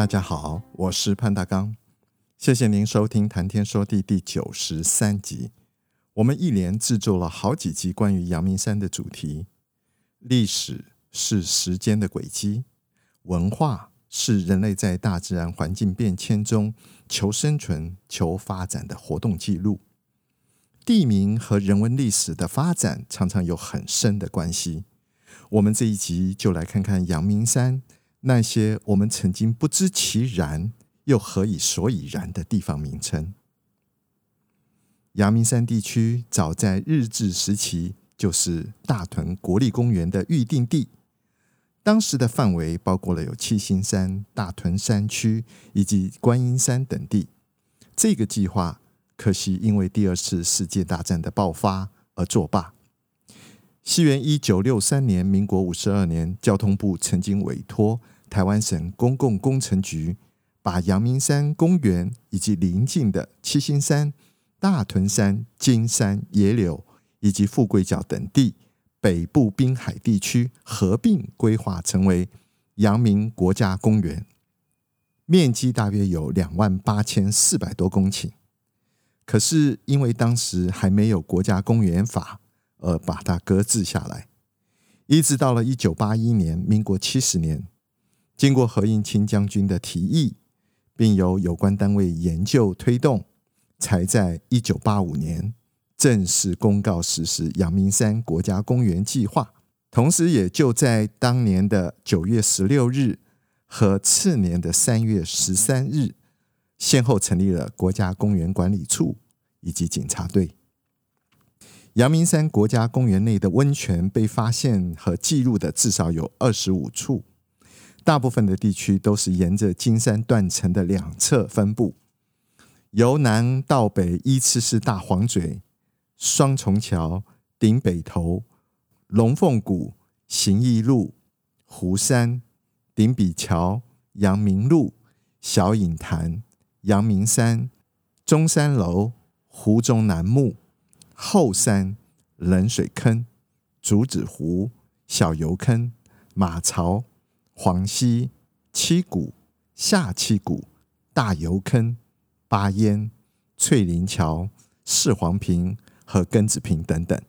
大家好，我是潘大刚，谢谢您收听《谈天说地》第九十三集。我们一连制作了好几集关于阳明山的主题。历史是时间的轨迹，文化是人类在大自然环境变迁中求生存、求发展的活动记录。地名和人文历史的发展常常有很深的关系。我们这一集就来看看阳明山。那些我们曾经不知其然又何以所以然的地方名称，阳明山地区早在日治时期就是大屯国立公园的预定地。当时的范围包括了有七星山、大屯山区以及观音山等地。这个计划可惜因为第二次世界大战的爆发而作罢。西元一九六三年，民国五十二年，交通部曾经委托台湾省公共工程局，把阳明山公园以及邻近的七星山、大屯山、金山、野柳以及富贵角等地北部滨海地区合并规划成为阳明国家公园，面积大约有两万八千四百多公顷。可是因为当时还没有国家公园法。而把它搁置下来，一直到了一九八一年，民国七十年，经过何应钦将军的提议，并由有关单位研究推动，才在一九八五年正式公告实施阳明山国家公园计划。同时，也就在当年的九月十六日和次年的三月十三日，先后成立了国家公园管理处以及警察队。阳明山国家公园内的温泉被发现和记录的至少有二十五处，大部分的地区都是沿着金山断层的两侧分布，由南到北依次是大黄嘴、双重桥、顶北头、龙凤谷、行义路、湖山、顶比桥、阳明路、小隐潭、阳明山、中山楼、湖中楠木。后山、冷水坑、竹子湖、小油坑、马槽、黄溪、七谷、下七谷、大油坑、八烟、翠林桥、四黄坪和庚子坪等等。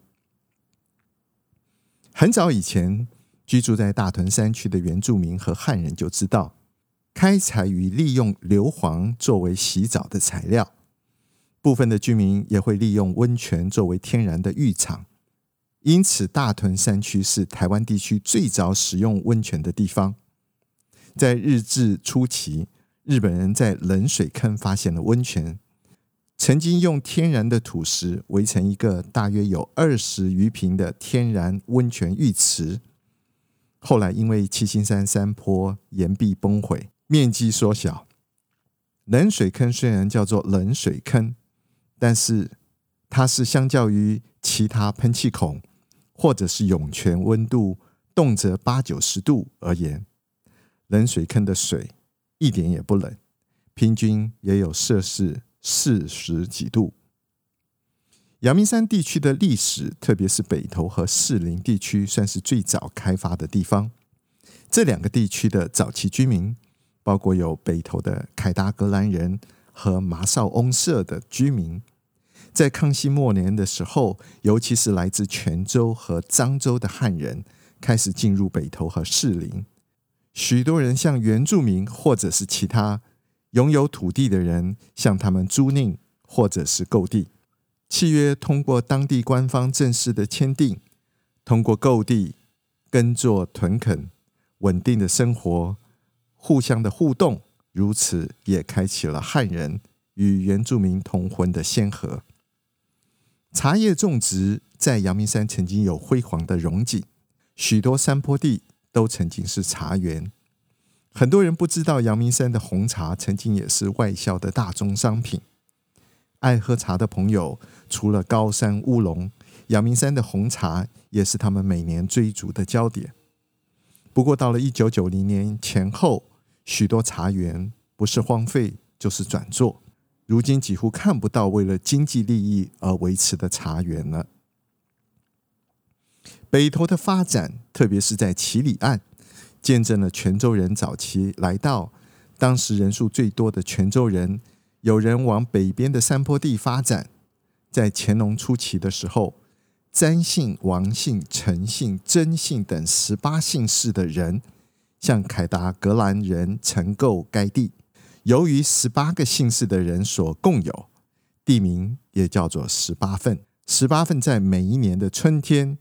很早以前，居住在大屯山区的原住民和汉人就知道，开采与利用硫磺作为洗澡的材料。部分的居民也会利用温泉作为天然的浴场，因此大屯山区是台湾地区最早使用温泉的地方。在日治初期，日本人在冷水坑发现了温泉，曾经用天然的土石围成一个大约有二十余坪的天然温泉浴池。后来因为七星山山坡岩壁崩毁，面积缩小，冷水坑虽然叫做冷水坑。但是，它是相较于其他喷气孔或者是涌泉温度动辄八九十度而言，冷水坑的水一点也不冷，平均也有摄氏四十几度。阳明山地区的历史，特别是北投和士林地区，算是最早开发的地方。这两个地区的早期居民，包括有北投的凯达格兰人和麻绍翁社的居民。在康熙末年的时候，尤其是来自泉州和漳州的汉人开始进入北投和士林，许多人向原住民或者是其他拥有土地的人向他们租赁或者是购地，契约通过当地官方正式的签订，通过购地、耕作、屯垦，稳定的生活，互相的互动，如此也开启了汉人与原住民通婚的先河。茶叶种植在阳明山曾经有辉煌的荣景，许多山坡地都曾经是茶园。很多人不知道，阳明山的红茶曾经也是外销的大宗商品。爱喝茶的朋友，除了高山乌龙，阳明山的红茶也是他们每年追逐的焦点。不过，到了一九九零年前后，许多茶园不是荒废就是转做，如今几乎看不到为了经济利益而维持的茶园了。北投的发展，特别是在唭哩岸。见证了泉州人早期来到，当时人数最多的泉州人，有人往北边的山坡地发展。在乾隆初期的时候，詹姓、王姓、陈姓、曾姓等十八姓氏的人，向凯达格兰人承购该地。由于十八个姓氏的人所共有，地名也叫做十八份。十八份在每一年的春天，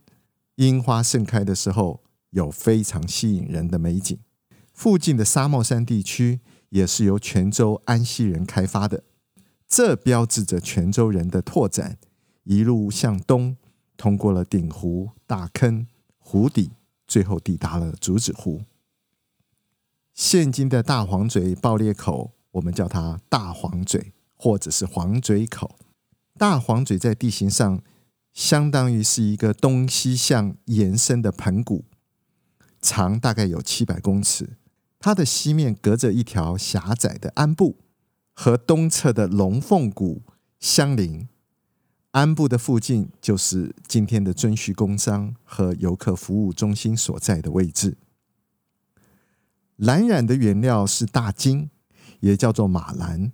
樱花盛开的时候。有非常吸引人的美景，附近的沙帽山地区也是由泉州安溪人开发的，这标志着泉州人的拓展，一路向东，通过了鼎湖、大坑、湖底，最后抵达了竹子湖。现今的大黄嘴爆裂口，我们叫它大黄嘴，或者是黄嘴口。大黄嘴在地形上，相当于是一个东西向延伸的盆骨。长大概有七百公尺，它的西面隔着一条狭窄的鞍部，和东侧的龙凤谷相邻。鞍部的附近就是今天的尊旭工商和游客服务中心所在的位置。蓝染的原料是大金，也叫做马蓝。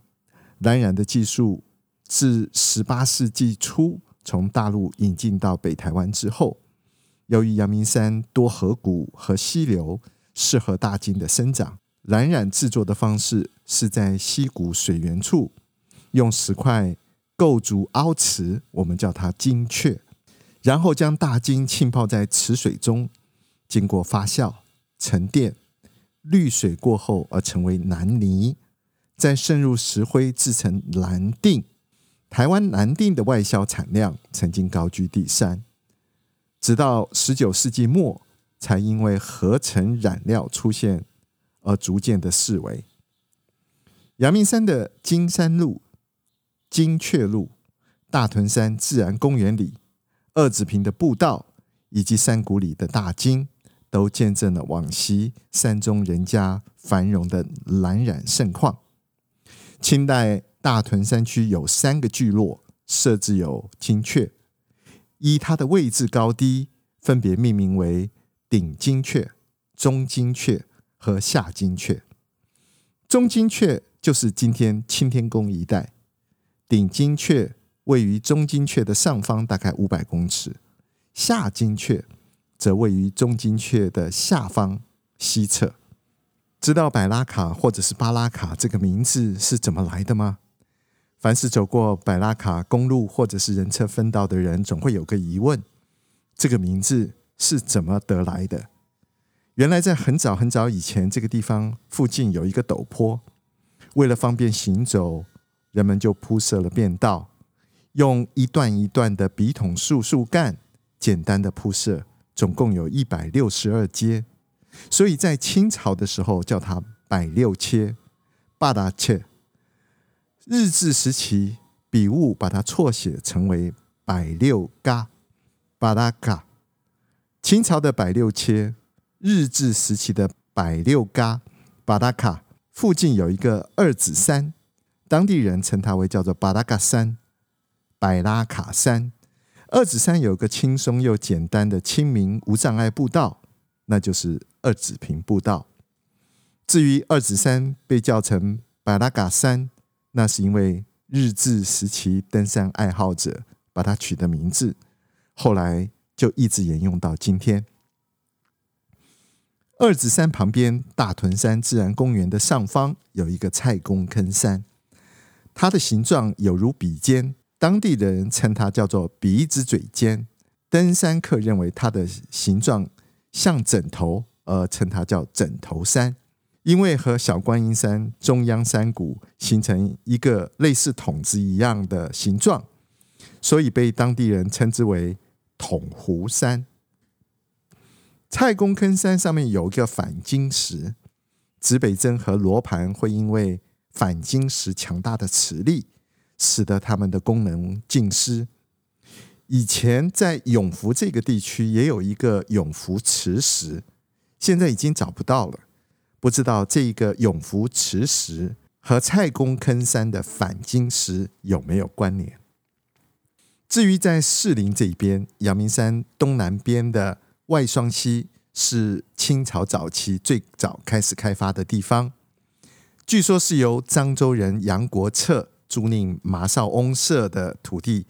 蓝染的技术自十八世纪初从大陆引进到北台湾之后。由于阳明山多河谷和溪流，适合大金的生长。蓝染制作的方式是在溪谷水源处用石块构筑凹池，我们叫它金雀，然后将大金浸泡在池水中，经过发酵、沉淀、滤水过后而成为蓝泥，再渗入石灰制成蓝靛。台湾蓝靛的外销产量曾经高居第三。直到十九世纪末，才因为合成染料出现而逐渐的式微。阳明山的金山路、金雀路、大屯山自然公园里、二子坪的步道以及山谷里的大金，都见证了往昔山中人家繁荣的蓝染盛况。清代大屯山区有三个聚落，设置有金雀。依它的位置高低，分别命名为顶金雀、中金雀和下金雀。中金雀就是今天青天宫一带，顶金雀位于中金雀的上方，大概五百公尺；下金雀则位于中金雀的下方西侧。知道百拉卡或者是巴拉卡这个名字是怎么来的吗？凡是走过百拉卡公路或者是人车分道的人，总会有个疑问：这个名字是怎么得来的？原来在很早很早以前，这个地方附近有一个陡坡，为了方便行走，人们就铺设了便道，用一段一段的笔筒树树干简单的铺设，总共有一百六十二阶，所以在清朝的时候叫它百六切、八大切。日治时期，笔误把它错写成为百六嘎。巴拉嘎。清朝的百六切，日治时期的百六嘎。巴拉卡。附近有一个二子山，当地人称它为叫做巴拉嘎山、百拉卡山。二子山有个轻松又简单的亲民无障碍步道，那就是二子坪步道。至于二子山被叫成百拉嘎山。那是因为日治时期登山爱好者把它取的名字，后来就一直沿用到今天。二子山旁边，大屯山自然公园的上方有一个蔡公坑山，它的形状有如笔尖，当地的人称它叫做鼻子嘴尖。登山客认为它的形状像枕头，而称它叫枕头山。因为和小观音山中央山谷形成一个类似筒子一样的形状，所以被当地人称之为筒湖山。蔡公坑山上面有一个反金石，指北针和罗盘会因为反晶石强大的磁力，使得它们的功能尽失。以前在永福这个地区也有一个永福磁石，现在已经找不到了。不知道这个永福磁石和蔡公坑山的反金石有没有关联？至于在士林这边，阳明山东南边的外双溪是清朝早期最早开始开发的地方，据说是由漳州人杨国策租赁马绍翁社的土地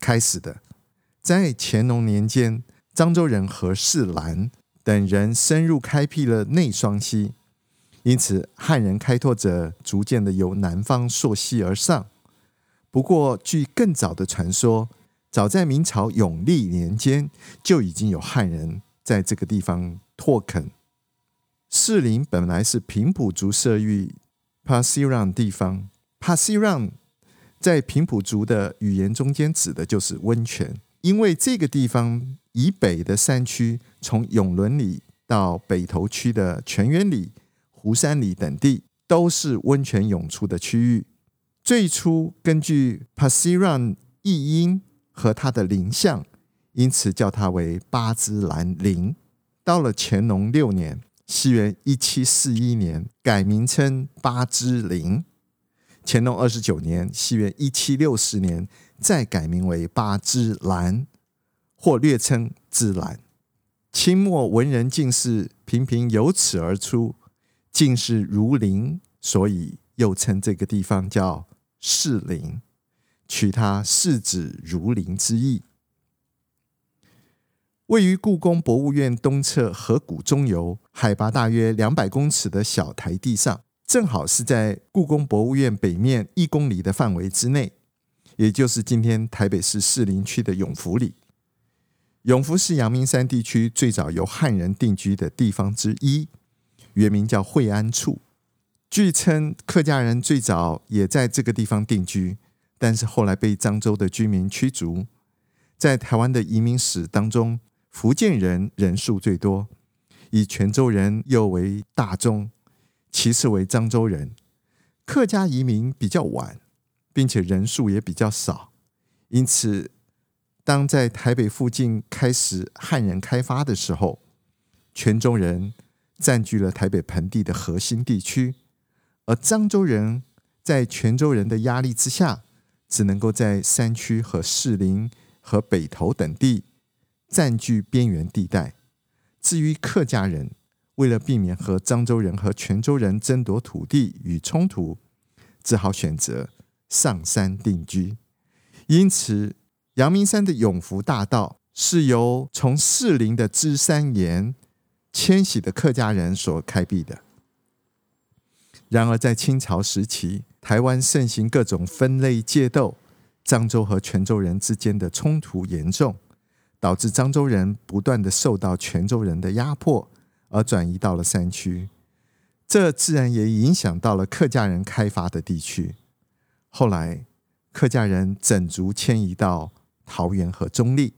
开始的。在乾隆年间，漳州人何世兰等人深入开辟了内双溪，因此汉人开拓者逐渐的由南方溯溪而上。不过，据更早的传说，早在明朝永历年间就已经有汉人在这个地方拓垦。士林本来是平埔族设域帕西朗地方，Pasiran 在平埔族的语言中间指的就是温泉，因为这个地方以北的山区，从永伦里到北投区的泉源里、湖山里等地，都是温泉涌出的区域。最初根据 Pasiran 译音和它的林相，因此叫它为八芝兰林。到了乾隆六年（西元一七四一年），改名称八芝林。乾隆二十九年（西元一七六四年），再改名为八芝兰，或略称芝兰。清末文人进士频频由此而出，进士如林，所以又称这个地方叫。士林，取它士子如林之意。位于故宫博物院东侧河谷中游，海拔大约两百公尺的小台地上，正好是在故宫博物院北面一公里的范围之内，也就是今天台北市士林区的永福里。永福是阳明山地区最早由汉人定居的地方之一，原名叫惠安处。据称，客家人最早也在这个地方定居，但是后来被漳州的居民驱逐。在台湾的移民史当中，福建人人数最多，以泉州人又为大宗，其次为漳州人。客家移民比较晚，并且人数也比较少。因此，当在台北附近开始汉人开发的时候，泉州人占据了台北盆地的核心地区。而漳州人在泉州人的压力之下，只能够在山区和士林和北投等地占据边缘地带。至于客家人，为了避免和漳州人和泉州人争夺土地与冲突，只好选择上山定居。因此，阳明山的永福大道是由从士林的芝山岩迁徙的客家人所开辟的。然而，在清朝时期，台湾盛行各种分类界斗，漳州和泉州人之间的冲突严重，导致漳州人不断的受到泉州人的压迫，而转移到了山区。这自然也影响到了客家人开发的地区。后来，客家人整族迁移到桃园和中坜，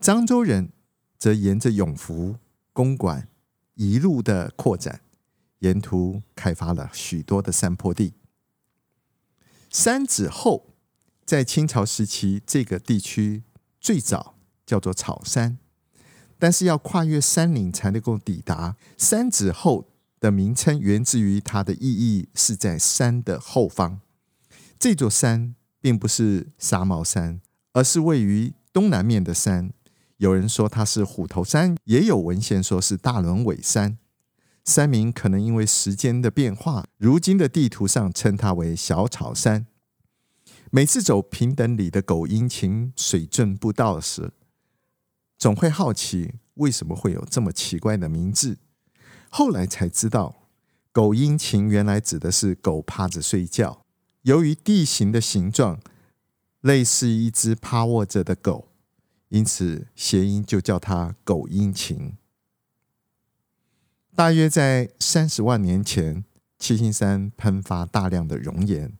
漳州人则沿着永福、公馆一路的扩展。沿途开发了许多的山坡地。山子后，在清朝时期，这个地区最早叫做草山，但是要跨越山岭才能够抵达。山子后的名称源自于它的意义是在山的后方。这座山并不是沙帽山，而是位于东南面的山。有人说它是虎头山，也有文献说是大轮尾山。山名可能因为时间的变化，如今的地图上称它为小草山。每次走平等里的狗阴晴水圳步道时，总会好奇为什么会有这么奇怪的名字。后来才知道，狗阴晴原来指的是狗趴着睡觉。由于地形的形状类似一只趴卧着的狗，因此谐音就叫它狗阴晴。大约在三十万年前，七星山喷发大量的熔岩，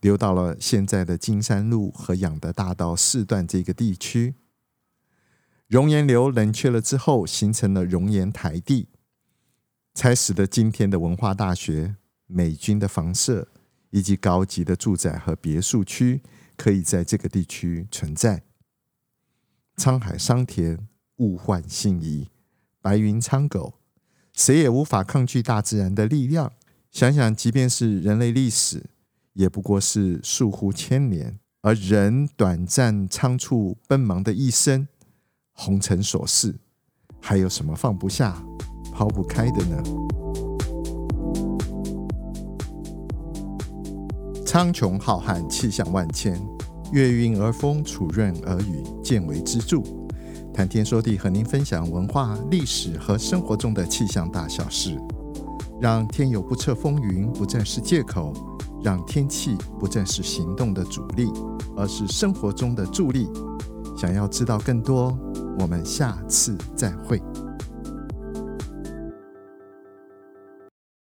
流到了现在的金山路和养德大道四段这个地区。熔岩流冷却了之后，形成了熔岩台地。才使得今天的文化大学、美军的房舍以及高级的住宅和别墅区可以在这个地区存在。沧海桑田，物换星移，白云苍狗，谁也无法抗拒大自然的力量。想想，即便是人类历史，也不过是数乎千年，而人短暂仓促奔忙的一生，红尘琐事，还有什么放不下、抛不开的呢？苍穹浩瀚，气象万千，月晕而风，础润而雨，见微知著。谈天说地，和您分享文化、历史和生活中的气象大小事，让天有不测风云不再是借口，让天气不再是行动的阻力，而是生活中的助力。想要知道更多，我们下次再会。